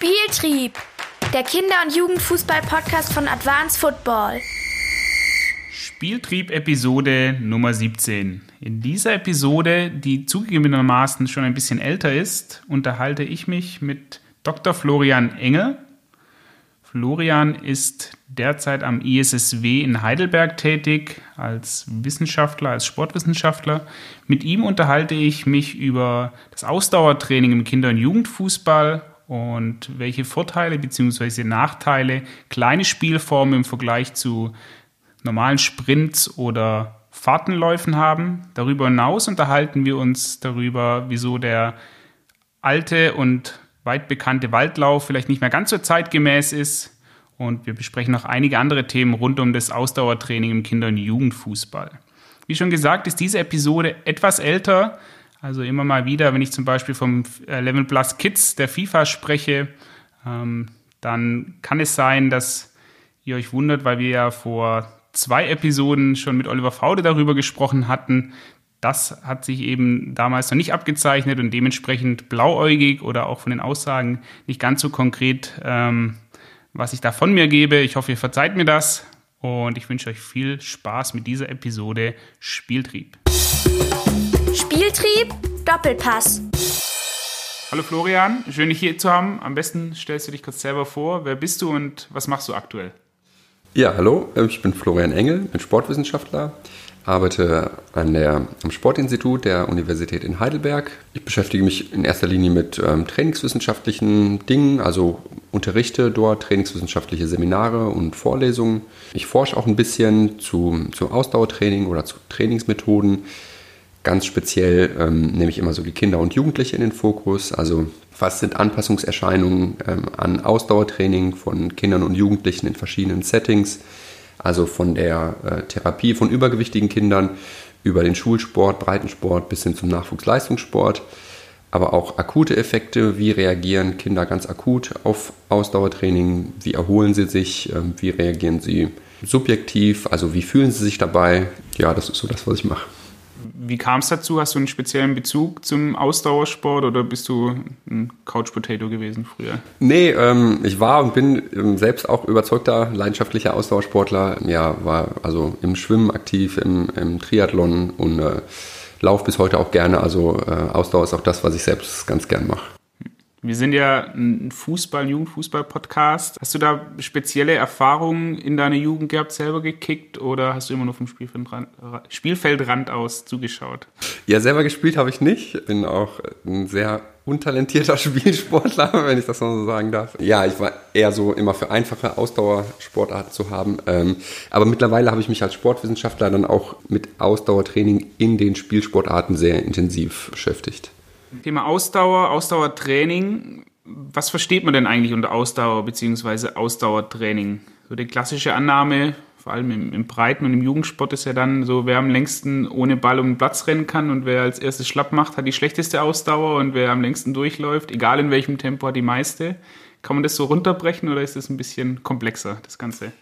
Spieltrieb, der Kinder- und Jugendfußball-Podcast von Advanced Football. Spieltrieb-Episode Nummer 17. In dieser Episode, die zugegebenermaßen schon ein bisschen älter ist, unterhalte ich mich mit Dr. Florian Engel. Florian ist derzeit am ISSW in Heidelberg tätig als Wissenschaftler, als Sportwissenschaftler. Mit ihm unterhalte ich mich über das Ausdauertraining im Kinder- und Jugendfußball und welche Vorteile bzw. Nachteile kleine Spielformen im Vergleich zu normalen Sprints oder Fahrtenläufen haben. Darüber hinaus unterhalten wir uns darüber, wieso der alte und weit bekannte Waldlauf vielleicht nicht mehr ganz so zeitgemäß ist. Und wir besprechen noch einige andere Themen rund um das Ausdauertraining im Kinder- und Jugendfußball. Wie schon gesagt, ist diese Episode etwas älter, also immer mal wieder, wenn ich zum Beispiel vom 11 Plus Kids der FIFA spreche, ähm, dann kann es sein, dass ihr euch wundert, weil wir ja vor zwei Episoden schon mit Oliver Faude darüber gesprochen hatten. Das hat sich eben damals noch nicht abgezeichnet und dementsprechend blauäugig oder auch von den Aussagen nicht ganz so konkret, ähm, was ich da von mir gebe. Ich hoffe, ihr verzeiht mir das und ich wünsche euch viel Spaß mit dieser Episode Spieltrieb. Spieltrieb, Doppelpass. Hallo Florian, schön dich hier zu haben. Am besten stellst du dich kurz selber vor. Wer bist du und was machst du aktuell? Ja, hallo, ich bin Florian Engel, bin Sportwissenschaftler, arbeite an der, am Sportinstitut der Universität in Heidelberg. Ich beschäftige mich in erster Linie mit ähm, trainingswissenschaftlichen Dingen, also unterrichte dort trainingswissenschaftliche Seminare und Vorlesungen. Ich forsche auch ein bisschen zu, zu Ausdauertraining oder zu Trainingsmethoden. Ganz speziell ähm, nehme ich immer so die Kinder und Jugendliche in den Fokus. Also was sind Anpassungserscheinungen ähm, an Ausdauertraining von Kindern und Jugendlichen in verschiedenen Settings? Also von der äh, Therapie von übergewichtigen Kindern über den Schulsport, Breitensport bis hin zum Nachwuchsleistungssport. Aber auch akute Effekte, wie reagieren Kinder ganz akut auf Ausdauertraining, wie erholen sie sich, ähm, wie reagieren sie subjektiv, also wie fühlen sie sich dabei. Ja, das ist so das, was ich mache. Wie kam es dazu? Hast du einen speziellen Bezug zum Ausdauersport oder bist du ein Couch Potato gewesen früher? Nee, ähm, ich war und bin ähm, selbst auch überzeugter, leidenschaftlicher Ausdauersportler. Ja, war also im Schwimmen aktiv, im, im Triathlon und äh, lauf bis heute auch gerne. Also äh, Ausdauer ist auch das, was ich selbst ganz gern mache. Wir sind ja ein Fußball, Jugendfußball-Podcast. Hast du da spezielle Erfahrungen in deiner Jugend gehabt, selber gekickt oder hast du immer nur vom Spielfeldrand, Spielfeldrand aus zugeschaut? Ja, selber gespielt habe ich nicht. Bin auch ein sehr untalentierter Spielsportler, wenn ich das mal so sagen darf. Ja, ich war eher so immer für einfache Ausdauersportarten zu haben. Ähm, aber mittlerweile habe ich mich als Sportwissenschaftler dann auch mit Ausdauertraining in den Spielsportarten sehr intensiv beschäftigt. Thema Ausdauer, Ausdauertraining. Was versteht man denn eigentlich unter Ausdauer bzw. Ausdauertraining? So die klassische Annahme, vor allem im, im, Breiten- und im Jugendsport, ist ja dann so, wer am längsten ohne Ball um den Platz rennen kann und wer als erstes schlapp macht, hat die schlechteste Ausdauer und wer am längsten durchläuft, egal in welchem Tempo, hat die meiste. Kann man das so runterbrechen oder ist das ein bisschen komplexer, das Ganze?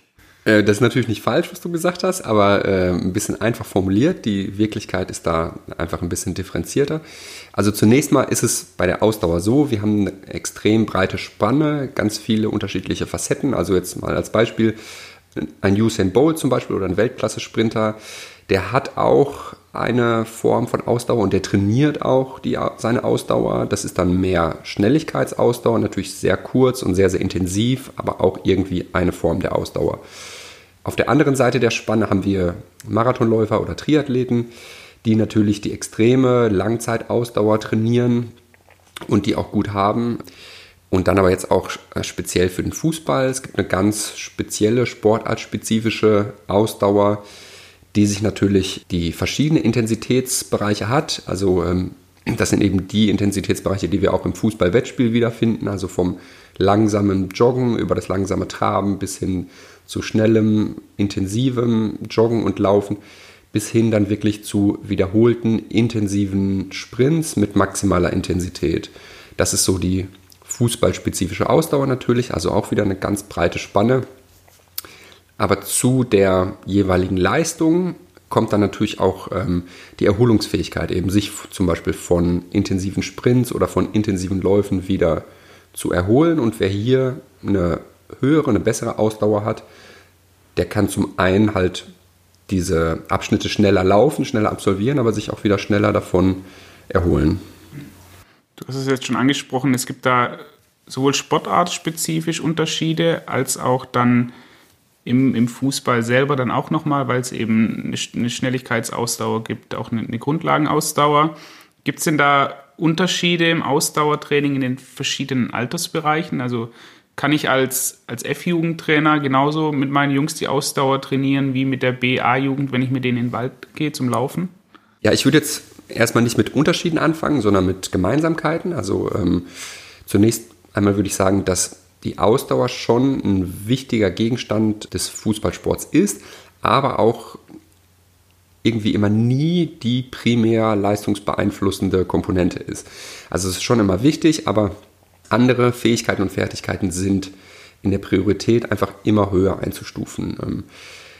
Äh, das ist natürlich nicht falsch, was du gesagt hast, aber äh, ein bisschen einfach formuliert. Die Wirklichkeit ist da einfach ein bisschen differenzierter. Also zunächst mal ist es bei der Ausdauer so, wir haben eine extrem breite Spanne, ganz viele unterschiedliche Facetten. Also jetzt mal als Beispiel ein Usain Bolt zum Beispiel oder ein Weltklasse-Sprinter, der hat auch eine Form von Ausdauer und der trainiert auch die, seine Ausdauer. Das ist dann mehr Schnelligkeitsausdauer, natürlich sehr kurz und sehr, sehr intensiv, aber auch irgendwie eine Form der Ausdauer. Auf der anderen Seite der Spanne haben wir Marathonläufer oder Triathleten, die natürlich die extreme Langzeitausdauer trainieren und die auch gut haben. Und dann aber jetzt auch speziell für den Fußball. Es gibt eine ganz spezielle sportartspezifische Ausdauer, die sich natürlich die verschiedenen Intensitätsbereiche hat. Also ähm, das sind eben die Intensitätsbereiche, die wir auch im Fußball-Wettspiel wiederfinden. Also vom langsamen Joggen über das langsame Traben bis hin zu schnellem, intensivem Joggen und Laufen bis hin dann wirklich zu wiederholten, intensiven Sprints mit maximaler Intensität. Das ist so die fußballspezifische Ausdauer natürlich, also auch wieder eine ganz breite Spanne. Aber zu der jeweiligen Leistung kommt dann natürlich auch ähm, die Erholungsfähigkeit, eben sich zum Beispiel von intensiven Sprints oder von intensiven Läufen wieder zu erholen. Und wer hier eine höhere, eine bessere Ausdauer hat, der kann zum einen halt diese Abschnitte schneller laufen, schneller absolvieren, aber sich auch wieder schneller davon erholen. Du hast es jetzt schon angesprochen, es gibt da sowohl sportartspezifisch Unterschiede als auch dann im, im Fußball selber dann auch nochmal, weil es eben eine Schnelligkeitsausdauer gibt, auch eine, eine Grundlagenausdauer. Gibt es denn da Unterschiede im Ausdauertraining in den verschiedenen Altersbereichen? Also kann ich als, als F-Jugendtrainer genauso mit meinen Jungs die Ausdauer trainieren wie mit der BA-Jugend, wenn ich mit denen in den Wald gehe zum Laufen? Ja, ich würde jetzt erstmal nicht mit Unterschieden anfangen, sondern mit Gemeinsamkeiten. Also ähm, zunächst einmal würde ich sagen, dass die Ausdauer schon ein wichtiger Gegenstand des Fußballsports ist, aber auch irgendwie immer nie die primär leistungsbeeinflussende Komponente ist. Also es ist schon immer wichtig, aber andere Fähigkeiten und Fertigkeiten sind in der Priorität einfach immer höher einzustufen. Ähm,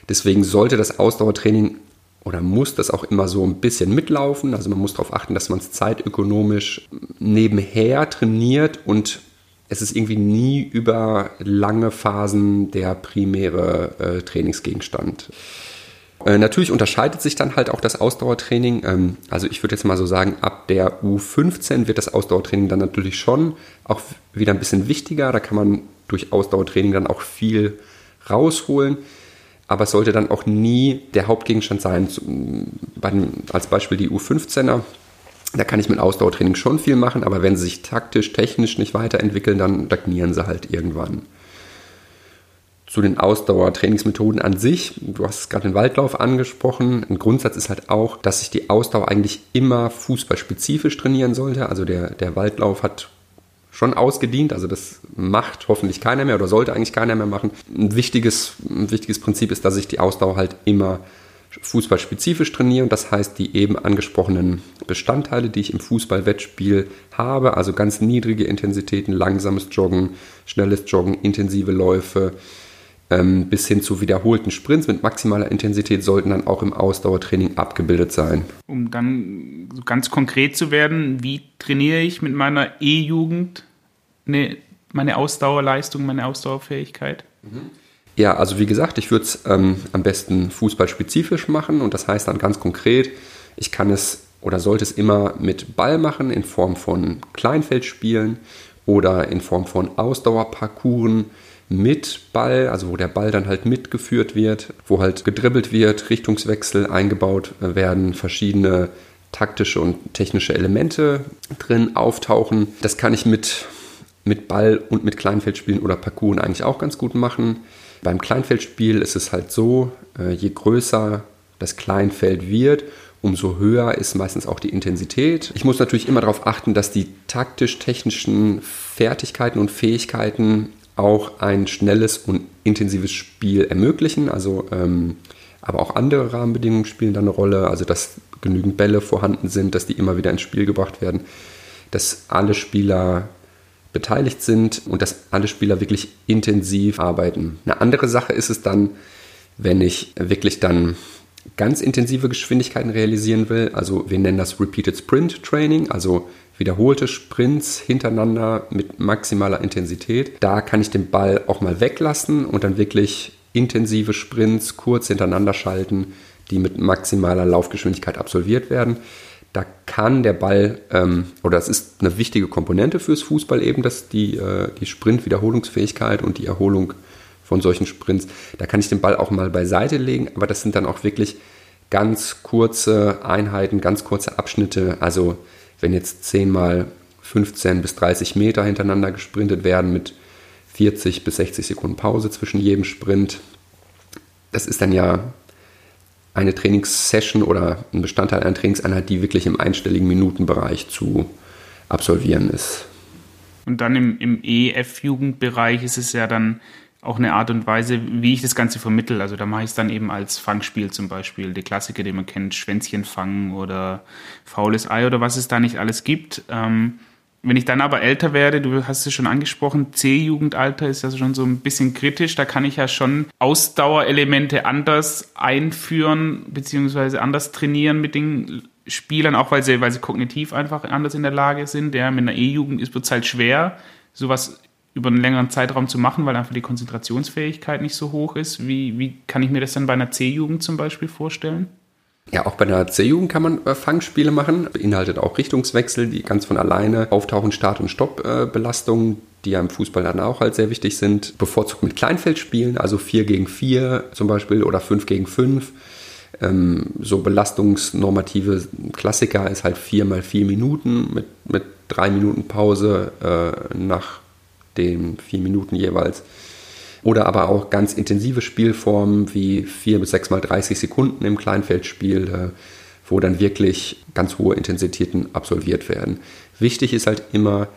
deswegen sollte das Ausdauertraining oder muss das auch immer so ein bisschen mitlaufen. Also man muss darauf achten, dass man es zeitökonomisch nebenher trainiert und es ist irgendwie nie über lange Phasen der primäre äh, Trainingsgegenstand. Äh, natürlich unterscheidet sich dann halt auch das Ausdauertraining. Ähm, also ich würde jetzt mal so sagen, ab der U15 wird das Ausdauertraining dann natürlich schon auch wieder ein bisschen wichtiger. Da kann man durch Ausdauertraining dann auch viel rausholen. Aber es sollte dann auch nie der Hauptgegenstand sein. als Beispiel die U15er da kann ich mit Ausdauertraining schon viel machen, aber wenn sie sich taktisch, technisch nicht weiterentwickeln, dann stagnieren sie halt irgendwann. Zu den Ausdauertrainingsmethoden an sich, du hast gerade den Waldlauf angesprochen. Ein Grundsatz ist halt auch, dass sich die Ausdauer eigentlich immer fußballspezifisch trainieren sollte. Also der, der Waldlauf hat schon ausgedient, also das macht hoffentlich keiner mehr oder sollte eigentlich keiner mehr machen. Ein wichtiges, ein wichtiges Prinzip ist, dass sich die Ausdauer halt immer fußballspezifisch trainieren. Das heißt, die eben angesprochenen Bestandteile, die ich im Fußballwettspiel habe, also ganz niedrige Intensitäten, langsames Joggen, schnelles Joggen, intensive Läufe, ähm, bis hin zu wiederholten Sprints mit maximaler Intensität sollten dann auch im Ausdauertraining abgebildet sein. Um dann so ganz konkret zu werden, wie trainiere ich mit meiner E-Jugend eine, meine Ausdauerleistung, meine Ausdauerfähigkeit? Mhm. Ja, also wie gesagt, ich würde es ähm, am besten fußballspezifisch machen und das heißt dann ganz konkret, ich kann es oder sollte es immer mit Ball machen in Form von Kleinfeldspielen oder in Form von Ausdauerparcours mit Ball, also wo der Ball dann halt mitgeführt wird, wo halt gedribbelt wird, Richtungswechsel eingebaut werden, verschiedene taktische und technische Elemente drin auftauchen. Das kann ich mit, mit Ball und mit Kleinfeldspielen oder Parcours eigentlich auch ganz gut machen. Beim Kleinfeldspiel ist es halt so, äh, je größer das Kleinfeld wird, umso höher ist meistens auch die Intensität. Ich muss natürlich immer darauf achten, dass die taktisch-technischen Fertigkeiten und Fähigkeiten auch ein schnelles und intensives Spiel ermöglichen. Also, ähm, aber auch andere Rahmenbedingungen spielen da eine Rolle. Also, dass genügend Bälle vorhanden sind, dass die immer wieder ins Spiel gebracht werden, dass alle Spieler beteiligt sind und dass alle Spieler wirklich intensiv arbeiten. Eine andere Sache ist es dann, wenn ich wirklich dann ganz intensive Geschwindigkeiten realisieren will. Also wir nennen das Repeated Sprint Training, also wiederholte Sprints hintereinander mit maximaler Intensität. Da kann ich den Ball auch mal weglassen und dann wirklich intensive Sprints kurz hintereinander schalten, die mit maximaler Laufgeschwindigkeit absolviert werden da kann der Ball, ähm, oder es ist eine wichtige Komponente fürs Fußball eben, dass die, äh, die Sprint-Wiederholungsfähigkeit und die Erholung von solchen Sprints, da kann ich den Ball auch mal beiseite legen, aber das sind dann auch wirklich ganz kurze Einheiten, ganz kurze Abschnitte. Also wenn jetzt 10 mal 15 bis 30 Meter hintereinander gesprintet werden mit 40 bis 60 Sekunden Pause zwischen jedem Sprint, das ist dann ja eine Trainingssession oder ein Bestandteil einer Trainingseinheit, die wirklich im einstelligen Minutenbereich zu absolvieren ist. Und dann im, im EF-Jugendbereich ist es ja dann auch eine Art und Weise, wie ich das Ganze vermittle. Also da mache ich es dann eben als Fangspiel zum Beispiel. Die Klassiker, die man kennt, Schwänzchen fangen oder faules Ei oder was es da nicht alles gibt. Ähm, wenn ich dann aber älter werde, du hast es schon angesprochen, C-Jugendalter ist ja schon so ein bisschen kritisch, da kann ich ja schon Ausdauerelemente anders einführen, beziehungsweise anders trainieren mit den Spielern, auch weil sie, weil sie kognitiv einfach anders in der Lage sind. Ja, mit einer E-Jugend ist es halt schwer, sowas über einen längeren Zeitraum zu machen, weil einfach die Konzentrationsfähigkeit nicht so hoch ist. Wie, wie kann ich mir das dann bei einer C-Jugend zum Beispiel vorstellen? Ja, auch bei einer C-Jugend kann man äh, Fangspiele machen. Beinhaltet auch Richtungswechsel, die ganz von alleine auftauchen, Start- und Stoppbelastungen, äh, die ja im Fußball dann auch halt sehr wichtig sind. Bevorzugt mit Kleinfeldspielen, also 4 gegen 4 zum Beispiel oder 5 gegen 5. Ähm, so belastungsnormative Klassiker ist halt 4 mal 4 Minuten mit, mit 3 Minuten Pause äh, nach den 4 Minuten jeweils. Oder aber auch ganz intensive Spielformen wie 4 bis 6 mal 30 Sekunden im Kleinfeldspiel, äh, wo dann wirklich ganz hohe Intensitäten absolviert werden. Wichtig ist halt immer,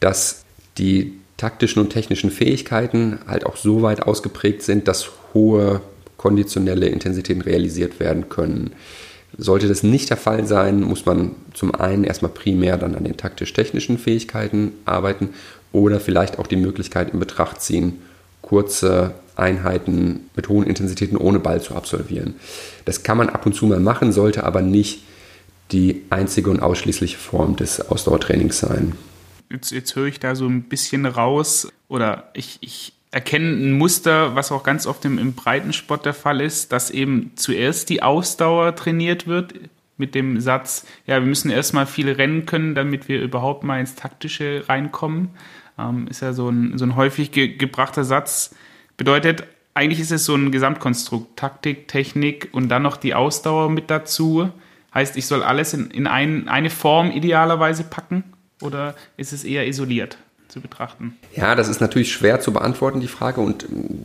dass die taktischen und technischen Fähigkeiten halt auch so weit ausgeprägt sind, dass hohe konditionelle Intensitäten realisiert werden können. Sollte das nicht der Fall sein, muss man zum einen erstmal primär dann an den taktisch-technischen Fähigkeiten arbeiten oder vielleicht auch die Möglichkeit in Betracht ziehen, kurze Einheiten mit hohen Intensitäten ohne Ball zu absolvieren. Das kann man ab und zu mal machen, sollte aber nicht die einzige und ausschließliche Form des Ausdauertrainings sein. Jetzt, jetzt höre ich da so ein bisschen raus oder ich, ich erkenne ein Muster, was auch ganz oft im, im Breitensport der Fall ist, dass eben zuerst die Ausdauer trainiert wird mit dem Satz, ja, wir müssen erstmal viele rennen können, damit wir überhaupt mal ins Taktische reinkommen. Ähm, ist ja so ein, so ein häufig ge gebrachter Satz. Bedeutet, eigentlich ist es so ein Gesamtkonstrukt. Taktik, Technik und dann noch die Ausdauer mit dazu. Heißt, ich soll alles in, in ein, eine Form idealerweise packen? Oder ist es eher isoliert zu betrachten? Ja, das ist natürlich schwer zu beantworten, die Frage. Und mm,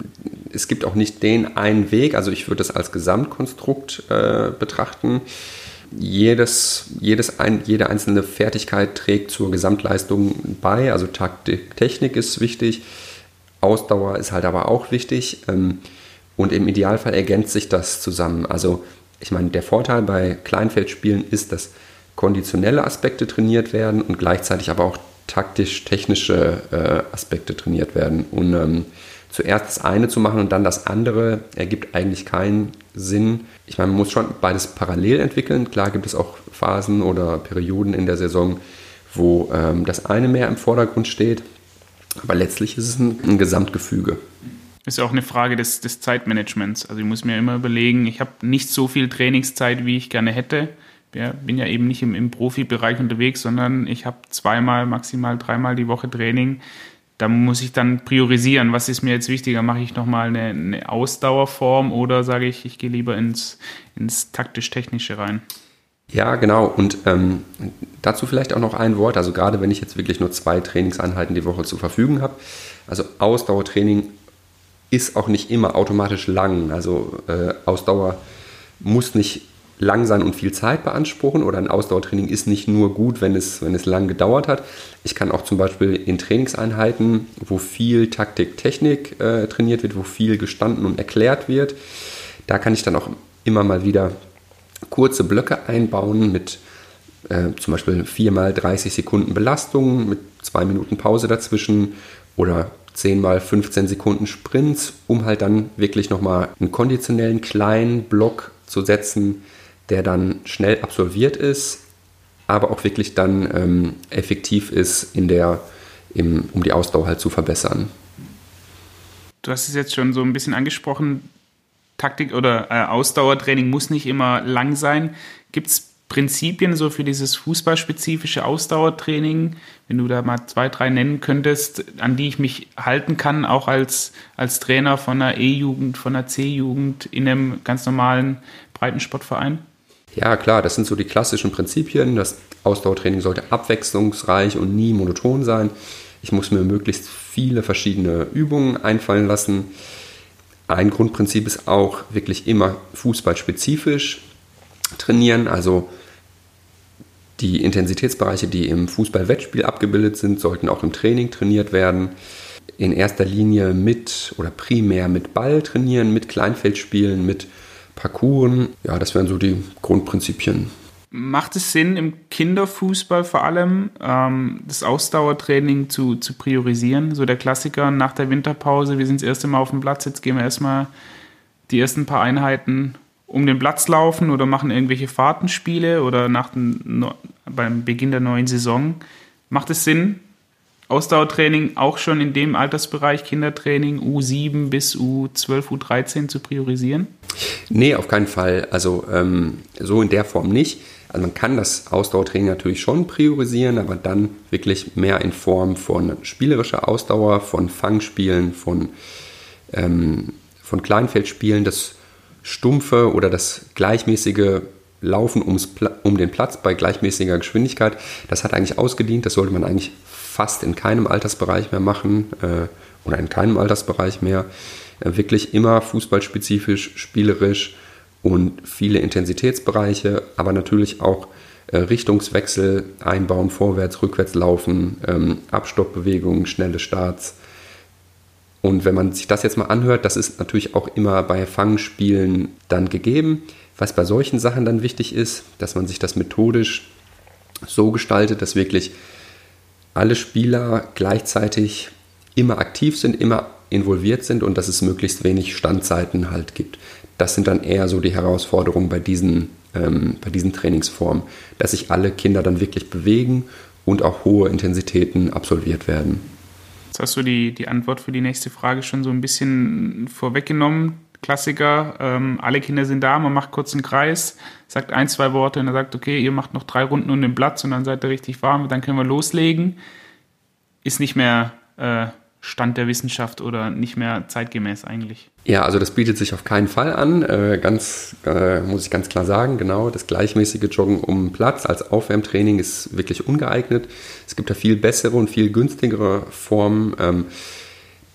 es gibt auch nicht den einen Weg. Also ich würde es als Gesamtkonstrukt äh, betrachten jedes, jedes ein, jede einzelne Fertigkeit trägt zur Gesamtleistung bei. Also Taktik, Technik ist wichtig, Ausdauer ist halt aber auch wichtig. Ähm, und im Idealfall ergänzt sich das zusammen. Also ich meine, der Vorteil bei Kleinfeldspielen ist, dass konditionelle Aspekte trainiert werden und gleichzeitig aber auch taktisch-technische äh, Aspekte trainiert werden. Und ähm, zuerst das eine zu machen und dann das andere ergibt eigentlich keinen Sinn. Ich meine, man muss schon beides parallel entwickeln. Klar gibt es auch Phasen oder Perioden in der Saison, wo ähm, das eine mehr im Vordergrund steht. Aber letztlich ist es ein, ein Gesamtgefüge. Ist ja auch eine Frage des, des Zeitmanagements. Also ich muss mir immer überlegen, ich habe nicht so viel Trainingszeit, wie ich gerne hätte. Ich bin ja eben nicht im, im Profibereich unterwegs, sondern ich habe zweimal, maximal dreimal die Woche Training da muss ich dann priorisieren, was ist mir jetzt wichtiger, mache ich nochmal eine, eine Ausdauerform oder sage ich, ich gehe lieber ins, ins taktisch-technische rein. Ja, genau. Und ähm, dazu vielleicht auch noch ein Wort. Also gerade wenn ich jetzt wirklich nur zwei Trainingseinheiten die Woche zur Verfügung habe. Also Ausdauertraining ist auch nicht immer automatisch lang. Also äh, Ausdauer muss nicht lang sein und viel Zeit beanspruchen oder ein Ausdauertraining ist nicht nur gut, wenn es, wenn es lang gedauert hat. Ich kann auch zum Beispiel in Trainingseinheiten, wo viel Taktik, Technik äh, trainiert wird, wo viel gestanden und erklärt wird, da kann ich dann auch immer mal wieder kurze Blöcke einbauen mit äh, zum Beispiel 4 mal 30 Sekunden Belastung mit 2 Minuten Pause dazwischen oder 10 mal 15 Sekunden Sprints, um halt dann wirklich nochmal einen konditionellen kleinen Block zu setzen, der dann schnell absolviert ist, aber auch wirklich dann ähm, effektiv ist, in der, im, um die Ausdauer halt zu verbessern. Du hast es jetzt schon so ein bisschen angesprochen, Taktik oder äh, Ausdauertraining muss nicht immer lang sein. Gibt es Prinzipien so für dieses fußballspezifische Ausdauertraining, wenn du da mal zwei, drei nennen könntest, an die ich mich halten kann, auch als, als Trainer von einer E-Jugend, von einer C-Jugend in einem ganz normalen Breitensportverein? Ja, klar, das sind so die klassischen Prinzipien. Das Ausdauertraining sollte abwechslungsreich und nie monoton sein. Ich muss mir möglichst viele verschiedene Übungen einfallen lassen. Ein Grundprinzip ist auch wirklich immer fußballspezifisch trainieren, also die Intensitätsbereiche, die im Fußball-Wettspiel abgebildet sind, sollten auch im Training trainiert werden. In erster Linie mit oder primär mit Ball trainieren, mit Kleinfeldspielen, mit Parcours. Ja, das wären so die Grundprinzipien. Macht es Sinn, im Kinderfußball vor allem ähm, das Ausdauertraining zu, zu priorisieren? So der Klassiker nach der Winterpause, wir sind das erste Mal auf dem Platz, jetzt gehen wir erstmal die ersten paar Einheiten um den Platz laufen oder machen irgendwelche Fahrtenspiele oder nach dem, beim Beginn der neuen Saison. Macht es Sinn, Ausdauertraining auch schon in dem Altersbereich Kindertraining U7 bis U12, U13 zu priorisieren? Nee, auf keinen Fall. Also ähm, so in der Form nicht. Also man kann das Ausdauertraining natürlich schon priorisieren, aber dann wirklich mehr in Form von spielerischer Ausdauer, von Fangspielen, von, ähm, von Kleinfeldspielen. Das stumpfe oder das gleichmäßige Laufen ums, um den Platz bei gleichmäßiger Geschwindigkeit, das hat eigentlich ausgedient. Das sollte man eigentlich fast in keinem Altersbereich mehr machen äh, oder in keinem Altersbereich mehr. Äh, wirklich immer fußballspezifisch, spielerisch und viele Intensitätsbereiche, aber natürlich auch äh, Richtungswechsel einbauen, vorwärts, rückwärts laufen, ähm, Abstoppbewegungen, schnelle Starts. Und wenn man sich das jetzt mal anhört, das ist natürlich auch immer bei Fangspielen dann gegeben. Was bei solchen Sachen dann wichtig ist, dass man sich das methodisch so gestaltet, dass wirklich alle Spieler gleichzeitig immer aktiv sind, immer involviert sind und dass es möglichst wenig Standzeiten halt gibt. Das sind dann eher so die Herausforderungen bei diesen, ähm, bei diesen Trainingsformen, dass sich alle Kinder dann wirklich bewegen und auch hohe Intensitäten absolviert werden. Jetzt hast du die, die Antwort für die nächste Frage schon so ein bisschen vorweggenommen. Klassiker, ähm, alle Kinder sind da, man macht kurz einen Kreis, sagt ein, zwei Worte und er sagt, okay, ihr macht noch drei Runden um den Platz und dann seid ihr richtig warm und dann können wir loslegen. Ist nicht mehr äh, Stand der Wissenschaft oder nicht mehr zeitgemäß eigentlich. Ja, also das bietet sich auf keinen Fall an. Äh, ganz, äh, muss ich ganz klar sagen, genau, das gleichmäßige Joggen um Platz als Aufwärmtraining ist wirklich ungeeignet. Es gibt da viel bessere und viel günstigere Formen. Ähm,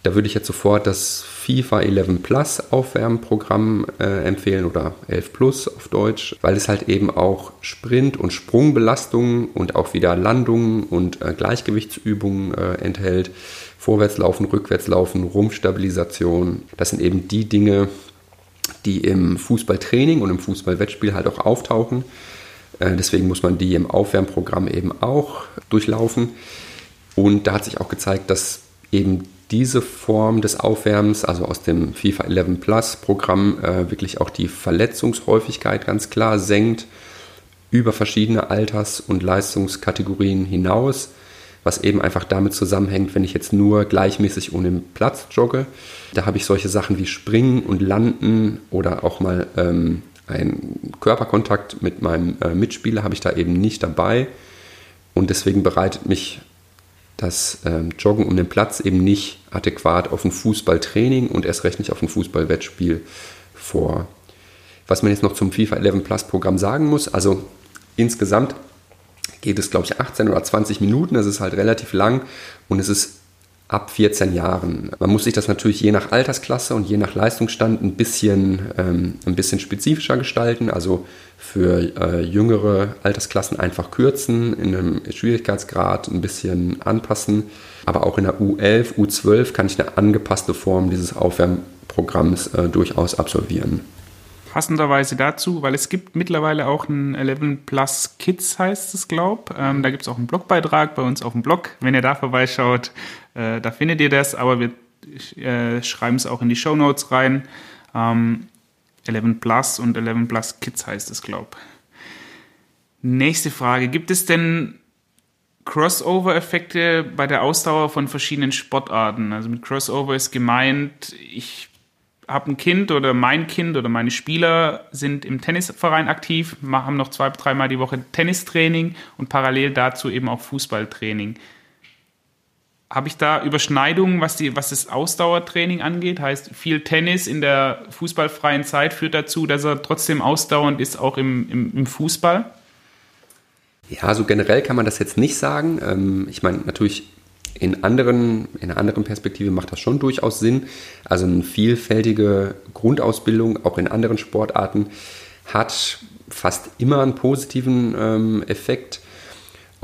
da würde ich jetzt sofort das FIFA 11 Plus Aufwärmprogramm äh, empfehlen oder 11 Plus auf Deutsch, weil es halt eben auch Sprint- und Sprungbelastungen und auch wieder Landungen und äh, Gleichgewichtsübungen äh, enthält. Vorwärtslaufen, Rückwärtslaufen, Rumpfstabilisation. Das sind eben die Dinge, die im Fußballtraining und im Fußballwettspiel halt auch auftauchen. Äh, deswegen muss man die im Aufwärmprogramm eben auch durchlaufen. Und da hat sich auch gezeigt, dass eben diese Form des Aufwärmens, also aus dem FIFA 11 Plus Programm, äh, wirklich auch die Verletzungshäufigkeit ganz klar senkt über verschiedene Alters- und Leistungskategorien hinaus, was eben einfach damit zusammenhängt, wenn ich jetzt nur gleichmäßig den Platz jogge, da habe ich solche Sachen wie Springen und Landen oder auch mal ähm, einen Körperkontakt mit meinem äh, Mitspieler habe ich da eben nicht dabei. Und deswegen bereitet mich das ähm, Joggen um den Platz eben nicht adäquat auf ein Fußballtraining und erst recht nicht auf ein Fußballwettspiel vor. Was man jetzt noch zum FIFA 11 Plus Programm sagen muss, also insgesamt geht es, glaube ich, 18 oder 20 Minuten. Das ist halt relativ lang und es ist ab 14 Jahren. Man muss sich das natürlich je nach Altersklasse und je nach Leistungsstand ein bisschen, ähm, ein bisschen spezifischer gestalten. Also für äh, jüngere Altersklassen einfach kürzen, in einem Schwierigkeitsgrad ein bisschen anpassen. Aber auch in der U11, U12 kann ich eine angepasste Form dieses Aufwärmprogramms äh, durchaus absolvieren. Passenderweise dazu, weil es gibt mittlerweile auch ein 11 Plus Kids, heißt es, glaube ähm, Da gibt es auch einen Blogbeitrag bei uns auf dem Blog. Wenn ihr da vorbeischaut, äh, da findet ihr das, aber wir äh, schreiben es auch in die Show Notes rein. Ähm, 11 Plus und 11 Plus Kids heißt es, glaube Nächste Frage. Gibt es denn Crossover-Effekte bei der Ausdauer von verschiedenen Sportarten? Also mit Crossover ist gemeint, ich habe ein Kind oder mein Kind oder meine Spieler sind im Tennisverein aktiv, haben noch zwei, dreimal die Woche Tennistraining und parallel dazu eben auch Fußballtraining. Habe ich da Überschneidungen, was, die, was das Ausdauertraining angeht? Heißt, viel Tennis in der fußballfreien Zeit führt dazu, dass er trotzdem ausdauernd ist, auch im, im, im Fußball? Ja, so generell kann man das jetzt nicht sagen. Ähm, ich meine, natürlich in, anderen, in einer anderen Perspektive macht das schon durchaus Sinn. Also eine vielfältige Grundausbildung, auch in anderen Sportarten, hat fast immer einen positiven ähm, Effekt.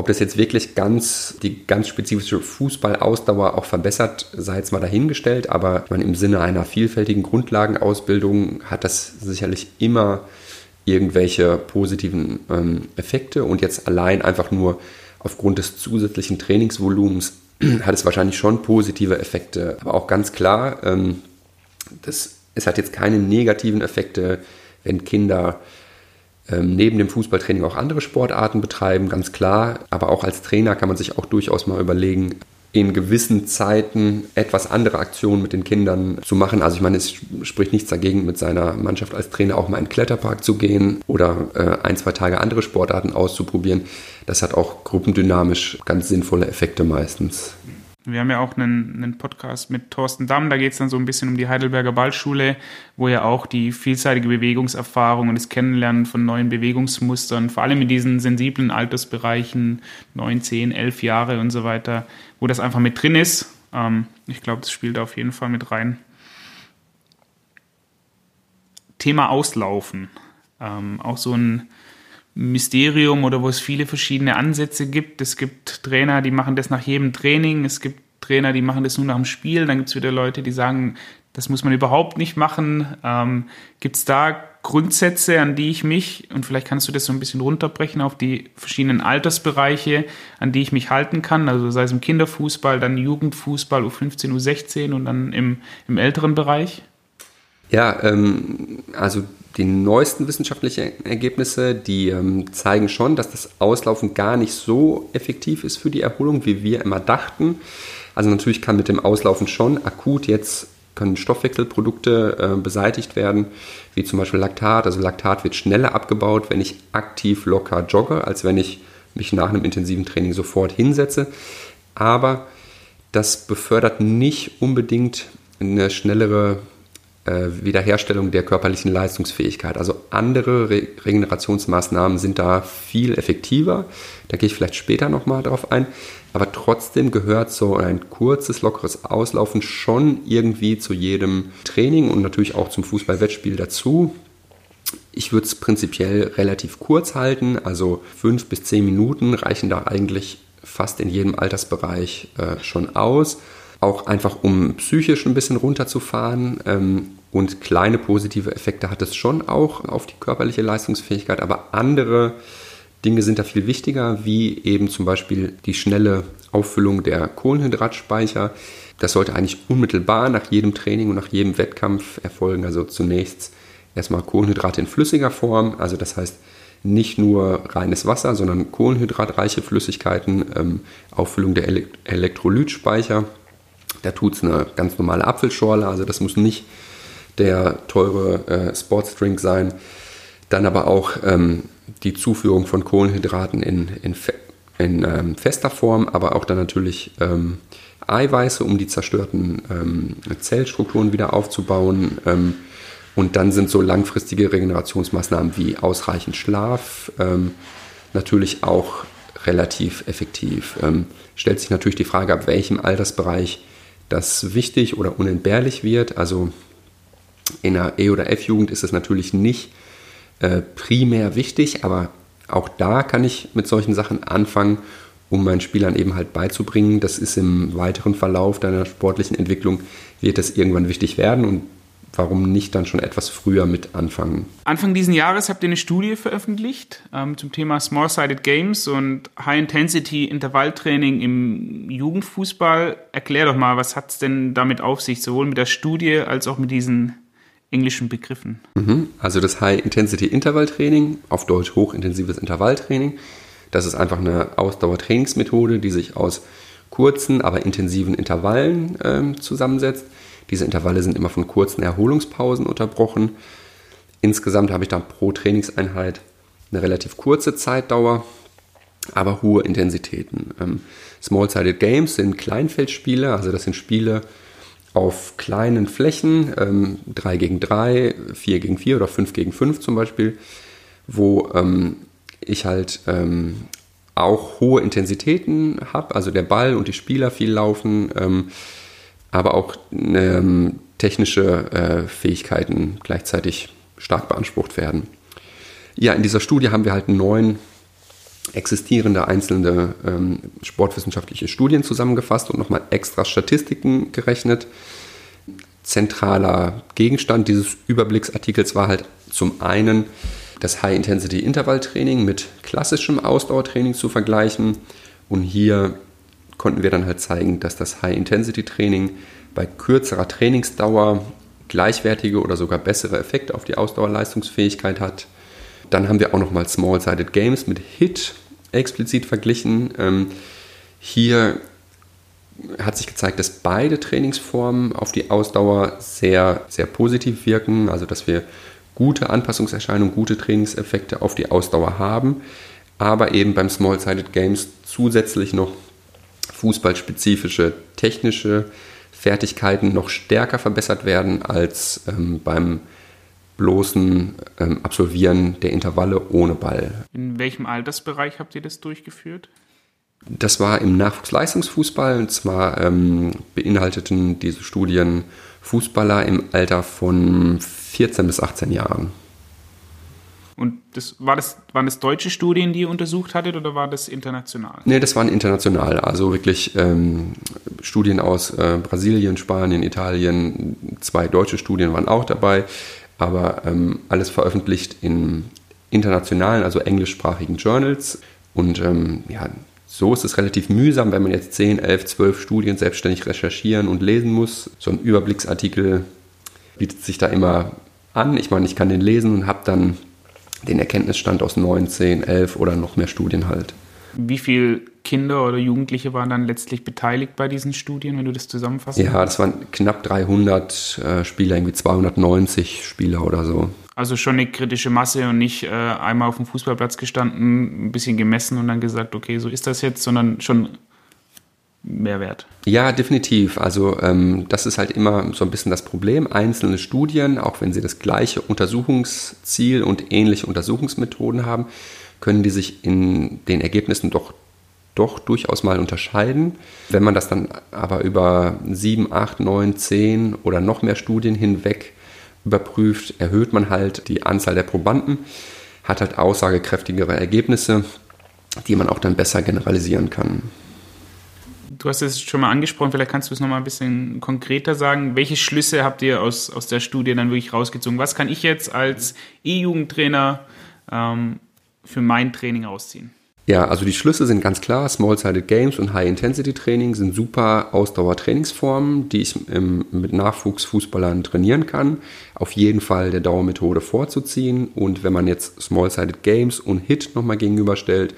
Ob das jetzt wirklich ganz die ganz spezifische Fußballausdauer auch verbessert, sei jetzt mal dahingestellt, aber meine, im Sinne einer vielfältigen Grundlagenausbildung hat das sicherlich immer irgendwelche positiven ähm, Effekte. Und jetzt allein einfach nur aufgrund des zusätzlichen Trainingsvolumens hat es wahrscheinlich schon positive Effekte, aber auch ganz klar, ähm, das, es hat jetzt keine negativen Effekte, wenn Kinder neben dem Fußballtraining auch andere Sportarten betreiben, ganz klar. Aber auch als Trainer kann man sich auch durchaus mal überlegen, in gewissen Zeiten etwas andere Aktionen mit den Kindern zu machen. Also ich meine, es spricht nichts dagegen, mit seiner Mannschaft als Trainer auch mal in den Kletterpark zu gehen oder äh, ein, zwei Tage andere Sportarten auszuprobieren. Das hat auch gruppendynamisch ganz sinnvolle Effekte meistens. Wir haben ja auch einen, einen Podcast mit Thorsten Damm, da geht es dann so ein bisschen um die Heidelberger Ballschule, wo ja auch die vielseitige Bewegungserfahrung und das Kennenlernen von neuen Bewegungsmustern, vor allem in diesen sensiblen Altersbereichen, 9, 10, 11 Jahre und so weiter, wo das einfach mit drin ist. Ähm, ich glaube, das spielt auf jeden Fall mit rein. Thema Auslaufen. Ähm, auch so ein Mysterium oder wo es viele verschiedene Ansätze gibt. Es gibt Trainer, die machen das nach jedem Training. Es gibt Trainer, die machen das nur nach dem Spiel. Dann gibt es wieder Leute, die sagen, das muss man überhaupt nicht machen. Ähm, gibt es da Grundsätze, an die ich mich, und vielleicht kannst du das so ein bisschen runterbrechen auf die verschiedenen Altersbereiche, an die ich mich halten kann, also sei es im Kinderfußball, dann Jugendfußball, U15, U16 und dann im, im älteren Bereich? Ja, ähm, also die neuesten wissenschaftlichen Ergebnisse, die ähm, zeigen schon, dass das Auslaufen gar nicht so effektiv ist für die Erholung, wie wir immer dachten. Also natürlich kann mit dem Auslaufen schon akut jetzt können Stoffwechselprodukte äh, beseitigt werden, wie zum Beispiel Laktat. Also Laktat wird schneller abgebaut, wenn ich aktiv locker jogge, als wenn ich mich nach einem intensiven Training sofort hinsetze. Aber das befördert nicht unbedingt eine schnellere äh, Wiederherstellung der körperlichen Leistungsfähigkeit. Also andere Re Regenerationsmaßnahmen sind da viel effektiver. Da gehe ich vielleicht später nochmal drauf ein. Aber trotzdem gehört so ein kurzes, lockeres Auslaufen schon irgendwie zu jedem Training und natürlich auch zum Fußballwettspiel dazu. Ich würde es prinzipiell relativ kurz halten, also fünf bis zehn Minuten reichen da eigentlich fast in jedem Altersbereich äh, schon aus auch einfach um psychisch ein bisschen runterzufahren. Ähm, und kleine positive Effekte hat es schon auch auf die körperliche Leistungsfähigkeit, aber andere Dinge sind da viel wichtiger, wie eben zum Beispiel die schnelle Auffüllung der Kohlenhydratspeicher. Das sollte eigentlich unmittelbar nach jedem Training und nach jedem Wettkampf erfolgen. Also zunächst erstmal Kohlenhydrate in flüssiger Form, also das heißt nicht nur reines Wasser, sondern kohlenhydratreiche Flüssigkeiten, ähm, Auffüllung der Elektrolytspeicher da tut es eine ganz normale Apfelschorle, also das muss nicht der teure äh, Sportsdrink sein. Dann aber auch ähm, die Zuführung von Kohlenhydraten in, in, in ähm, fester Form, aber auch dann natürlich ähm, Eiweiße, um die zerstörten ähm, Zellstrukturen wieder aufzubauen. Ähm, und dann sind so langfristige Regenerationsmaßnahmen wie ausreichend Schlaf ähm, natürlich auch relativ effektiv. stellt sich natürlich die Frage, ab welchem Altersbereich das wichtig oder unentbehrlich wird. Also in der E- oder F-Jugend ist es natürlich nicht äh, primär wichtig, aber auch da kann ich mit solchen Sachen anfangen, um meinen Spielern eben halt beizubringen. Das ist im weiteren Verlauf deiner sportlichen Entwicklung, wird das irgendwann wichtig werden und warum nicht dann schon etwas früher mit anfangen? Anfang diesen Jahres habt ihr eine Studie veröffentlicht ähm, zum Thema Small-Sided Games und High-Intensity-Intervalltraining im Jugendfußball. Erklär doch mal, was hat es denn damit auf sich, sowohl mit der Studie als auch mit diesen englischen Begriffen? Mhm. Also das High-Intensity-Intervalltraining, auf Deutsch hochintensives Intervalltraining, das ist einfach eine Ausdauertrainingsmethode, die sich aus kurzen, aber intensiven Intervallen ähm, zusammensetzt diese Intervalle sind immer von kurzen Erholungspausen unterbrochen. Insgesamt habe ich dann pro Trainingseinheit eine relativ kurze Zeitdauer, aber hohe Intensitäten. Ähm, Small-Sided Games sind Kleinfeldspiele, also das sind Spiele auf kleinen Flächen, ähm, 3 gegen 3, 4 gegen 4 oder 5 gegen 5 zum Beispiel, wo ähm, ich halt ähm, auch hohe Intensitäten habe, also der Ball und die Spieler viel laufen. Ähm, aber auch ähm, technische äh, Fähigkeiten gleichzeitig stark beansprucht werden. Ja, in dieser Studie haben wir halt neun existierende einzelne ähm, sportwissenschaftliche Studien zusammengefasst und nochmal extra Statistiken gerechnet. Zentraler Gegenstand dieses Überblicksartikels war halt zum einen das High-Intensity-Intervalltraining mit klassischem Ausdauertraining zu vergleichen und hier konnten wir dann halt zeigen, dass das High-Intensity-Training bei kürzerer Trainingsdauer gleichwertige oder sogar bessere Effekte auf die Ausdauerleistungsfähigkeit hat. Dann haben wir auch nochmal Small-Sided Games mit HIT explizit verglichen. Ähm, hier hat sich gezeigt, dass beide Trainingsformen auf die Ausdauer sehr, sehr positiv wirken, also dass wir gute Anpassungserscheinungen, gute Trainingseffekte auf die Ausdauer haben, aber eben beim Small-Sided Games zusätzlich noch fußballspezifische technische Fertigkeiten noch stärker verbessert werden als ähm, beim bloßen ähm, Absolvieren der Intervalle ohne Ball. In welchem Altersbereich habt ihr das durchgeführt? Das war im Nachwuchsleistungsfußball und zwar ähm, beinhalteten diese Studien Fußballer im Alter von 14 bis 18 Jahren. Und das, war das, waren das deutsche Studien, die ihr untersucht hattet oder war das international? Nee, das waren international. Also wirklich ähm, Studien aus äh, Brasilien, Spanien, Italien. Zwei deutsche Studien waren auch dabei, aber ähm, alles veröffentlicht in internationalen, also englischsprachigen Journals. Und ähm, ja, so ist es relativ mühsam, wenn man jetzt 10, 11, 12 Studien selbstständig recherchieren und lesen muss. So ein Überblicksartikel bietet sich da immer an. Ich meine, ich kann den lesen und habe dann den Erkenntnisstand aus 9, 10, 11 oder noch mehr Studien halt. Wie viele Kinder oder Jugendliche waren dann letztlich beteiligt bei diesen Studien, wenn du das zusammenfasst? Ja, das waren knapp 300 äh, Spieler, irgendwie 290 Spieler oder so. Also schon eine kritische Masse und nicht äh, einmal auf dem Fußballplatz gestanden, ein bisschen gemessen und dann gesagt, okay, so ist das jetzt, sondern schon Mehrwert. Ja, definitiv. Also ähm, das ist halt immer so ein bisschen das Problem. Einzelne Studien, auch wenn sie das gleiche Untersuchungsziel und ähnliche Untersuchungsmethoden haben, können die sich in den Ergebnissen doch, doch durchaus mal unterscheiden. Wenn man das dann aber über sieben, acht, neun, zehn oder noch mehr Studien hinweg überprüft, erhöht man halt die Anzahl der Probanden, hat halt aussagekräftigere Ergebnisse, die man auch dann besser generalisieren kann du hast es schon mal angesprochen, vielleicht kannst du es noch mal ein bisschen konkreter sagen. Welche Schlüsse habt ihr aus, aus der Studie dann wirklich rausgezogen? Was kann ich jetzt als E-Jugendtrainer ähm, für mein Training rausziehen? Ja, also die Schlüsse sind ganz klar. Small-Sided Games und High-Intensity-Training sind super Ausdauertrainingsformen, die ich ähm, mit Nachwuchsfußballern trainieren kann. Auf jeden Fall der Dauermethode vorzuziehen. Und wenn man jetzt Small-Sided Games und HIT nochmal gegenüberstellt,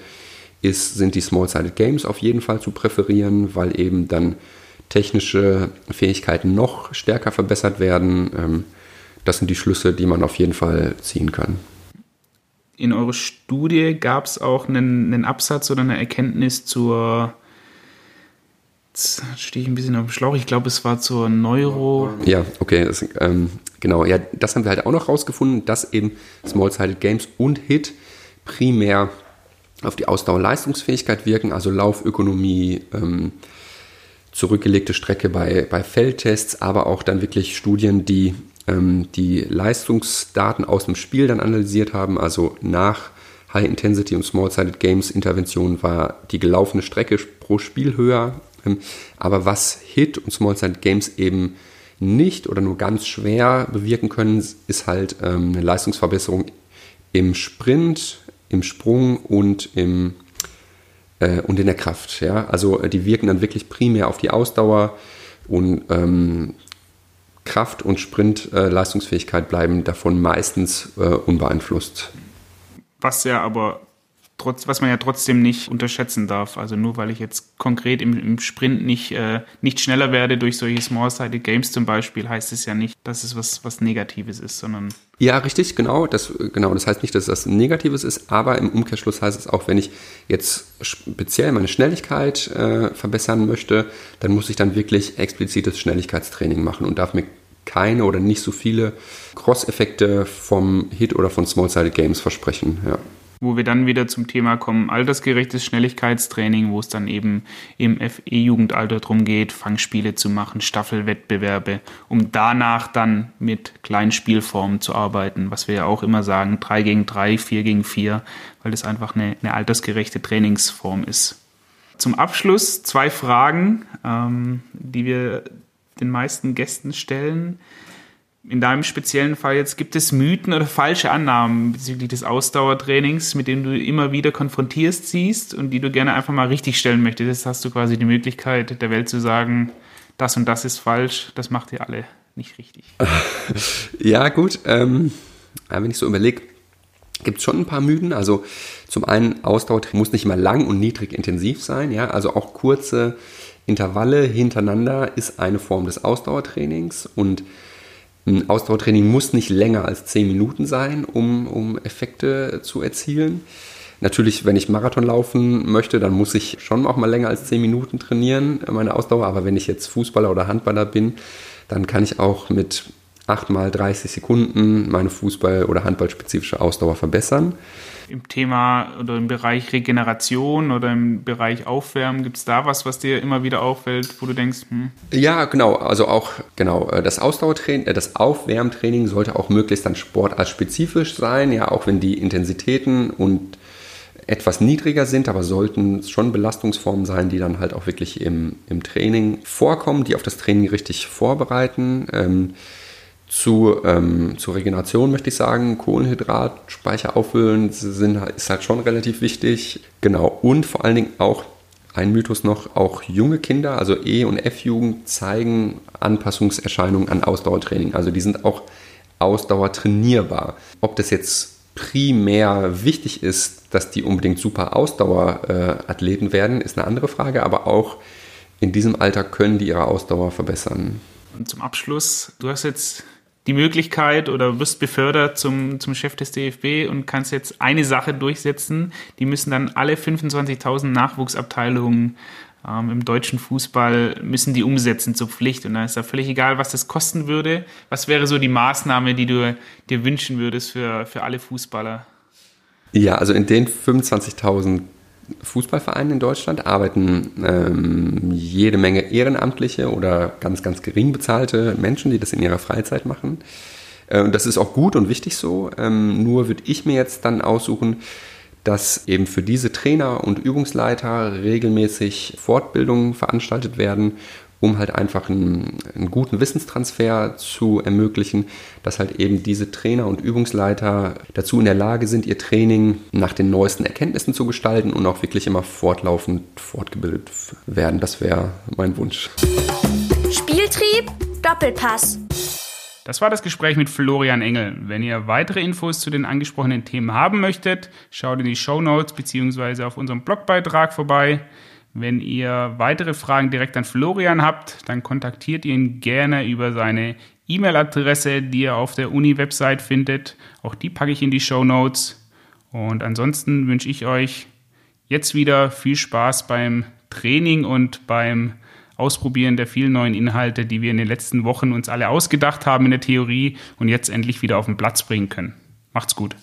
ist, sind die Small-Sided Games auf jeden Fall zu präferieren, weil eben dann technische Fähigkeiten noch stärker verbessert werden. Ähm, das sind die Schlüsse, die man auf jeden Fall ziehen kann. In eurer Studie gab es auch einen, einen, Absatz oder eine Erkenntnis zur, jetzt stehe ich ein bisschen auf dem Schlauch, ich glaube, es war zur Neuro. Ja, okay, das, ähm, genau. Ja, das haben wir halt auch noch rausgefunden, dass eben Small-Sided Games und HIT primär auf die Ausdauerleistungsfähigkeit wirken, also Laufökonomie, ähm, zurückgelegte Strecke bei, bei Feldtests, aber auch dann wirklich Studien, die ähm, die Leistungsdaten aus dem Spiel dann analysiert haben, also nach High Intensity und Small Sided Games Intervention war die gelaufene Strecke pro Spiel höher. Ähm, aber was Hit und Small Sided Games eben nicht oder nur ganz schwer bewirken können, ist halt ähm, eine Leistungsverbesserung im Sprint, im Sprung und, im, äh, und in der Kraft. Ja? Also äh, die wirken dann wirklich primär auf die Ausdauer und ähm, Kraft und Sprint-Leistungsfähigkeit äh, bleiben davon meistens äh, unbeeinflusst. Was ja aber trotz, was man ja trotzdem nicht unterschätzen darf. Also nur weil ich jetzt konkret im, im Sprint nicht, äh, nicht schneller werde durch solche Small-Sided Games zum Beispiel, heißt es ja nicht, dass es was, was Negatives ist, sondern. Ja, richtig, genau. Das, genau. Das heißt nicht, dass das Negatives ist, aber im Umkehrschluss heißt es auch, wenn ich jetzt speziell meine Schnelligkeit äh, verbessern möchte, dann muss ich dann wirklich explizites Schnelligkeitstraining machen und darf mir keine oder nicht so viele Cross-Effekte vom Hit oder von Small-Sided Games versprechen. Ja wo wir dann wieder zum Thema kommen, altersgerechtes Schnelligkeitstraining, wo es dann eben im FE-Jugendalter darum geht, Fangspiele zu machen, Staffelwettbewerbe, um danach dann mit kleinen Spielformen zu arbeiten, was wir ja auch immer sagen, 3 gegen 3, 4 gegen 4, weil das einfach eine, eine altersgerechte Trainingsform ist. Zum Abschluss zwei Fragen, ähm, die wir den meisten Gästen stellen in deinem speziellen Fall jetzt, gibt es Mythen oder falsche Annahmen bezüglich des Ausdauertrainings, mit denen du immer wieder konfrontierst siehst und die du gerne einfach mal richtigstellen möchtest? Jetzt hast du quasi die Möglichkeit, der Welt zu sagen, das und das ist falsch, das macht ihr alle nicht richtig. Ja, gut. Ähm, wenn ich so überlege, gibt es schon ein paar Mythen. Also zum einen, Ausdauertraining muss nicht immer lang und niedrig intensiv sein. Ja, also auch kurze Intervalle hintereinander ist eine Form des Ausdauertrainings und ein Ausdauertraining muss nicht länger als 10 Minuten sein, um, um Effekte zu erzielen. Natürlich, wenn ich Marathon laufen möchte, dann muss ich schon auch mal länger als 10 Minuten trainieren, meine Ausdauer. Aber wenn ich jetzt Fußballer oder Handballer bin, dann kann ich auch mit 8 mal 30 Sekunden meine Fußball- oder Handballspezifische Ausdauer verbessern. Im Thema oder im Bereich Regeneration oder im Bereich Aufwärmen, gibt es da was, was dir immer wieder auffällt, wo du denkst, hm? Ja, genau. Also auch, genau, äh, das Ausdauertraining, äh, das Aufwärmtraining sollte auch möglichst dann sportartspezifisch sein, ja, auch wenn die Intensitäten und etwas niedriger sind, aber sollten schon Belastungsformen sein, die dann halt auch wirklich im, im Training vorkommen, die auf das Training richtig vorbereiten. Ähm, zu, ähm, zur Regeneration möchte ich sagen, Kohlenhydratspeicher auffüllen sind, ist halt schon relativ wichtig. Genau. Und vor allen Dingen auch ein Mythos noch, auch junge Kinder, also E- und F-Jugend, zeigen Anpassungserscheinungen an Ausdauertraining. Also die sind auch ausdauertrainierbar. Ob das jetzt primär wichtig ist, dass die unbedingt super Ausdauerathleten äh, werden, ist eine andere Frage, aber auch in diesem Alter können die ihre Ausdauer verbessern. Und zum Abschluss, du hast jetzt die Möglichkeit oder wirst befördert zum, zum Chef des DFB und kannst jetzt eine Sache durchsetzen. Die müssen dann alle 25.000 Nachwuchsabteilungen ähm, im deutschen Fußball müssen die umsetzen zur Pflicht. Und da ist da völlig egal, was das kosten würde. Was wäre so die Maßnahme, die du dir wünschen würdest für, für alle Fußballer? Ja, also in den 25.000 Fußballvereinen in Deutschland arbeiten ähm, jede Menge ehrenamtliche oder ganz, ganz gering bezahlte Menschen, die das in ihrer Freizeit machen. Äh, das ist auch gut und wichtig so. Ähm, nur würde ich mir jetzt dann aussuchen, dass eben für diese Trainer und Übungsleiter regelmäßig Fortbildungen veranstaltet werden um halt einfach einen, einen, guten Wissenstransfer zu ermöglichen, dass halt eben diese Trainer und Übungsleiter dazu in der Lage sind, ihr Training nach den neuesten Erkenntnissen zu gestalten und auch wirklich immer fortlaufend fortgebildet werden. Das wäre mein Wunsch. Spieltrieb, Doppelpass. Das war das Gespräch mit Florian Engel. Wenn ihr weitere Infos zu den angesprochenen Themen haben möchtet, schaut in die Show Notes bzw. auf unserem Blogbeitrag vorbei. Wenn ihr weitere Fragen direkt an Florian habt, dann kontaktiert ihn gerne über seine E-Mail-Adresse, die ihr auf der Uni-Website findet. Auch die packe ich in die Show Notes. Und ansonsten wünsche ich euch jetzt wieder viel Spaß beim Training und beim Ausprobieren der vielen neuen Inhalte, die wir in den letzten Wochen uns alle ausgedacht haben in der Theorie und jetzt endlich wieder auf den Platz bringen können. Macht's gut.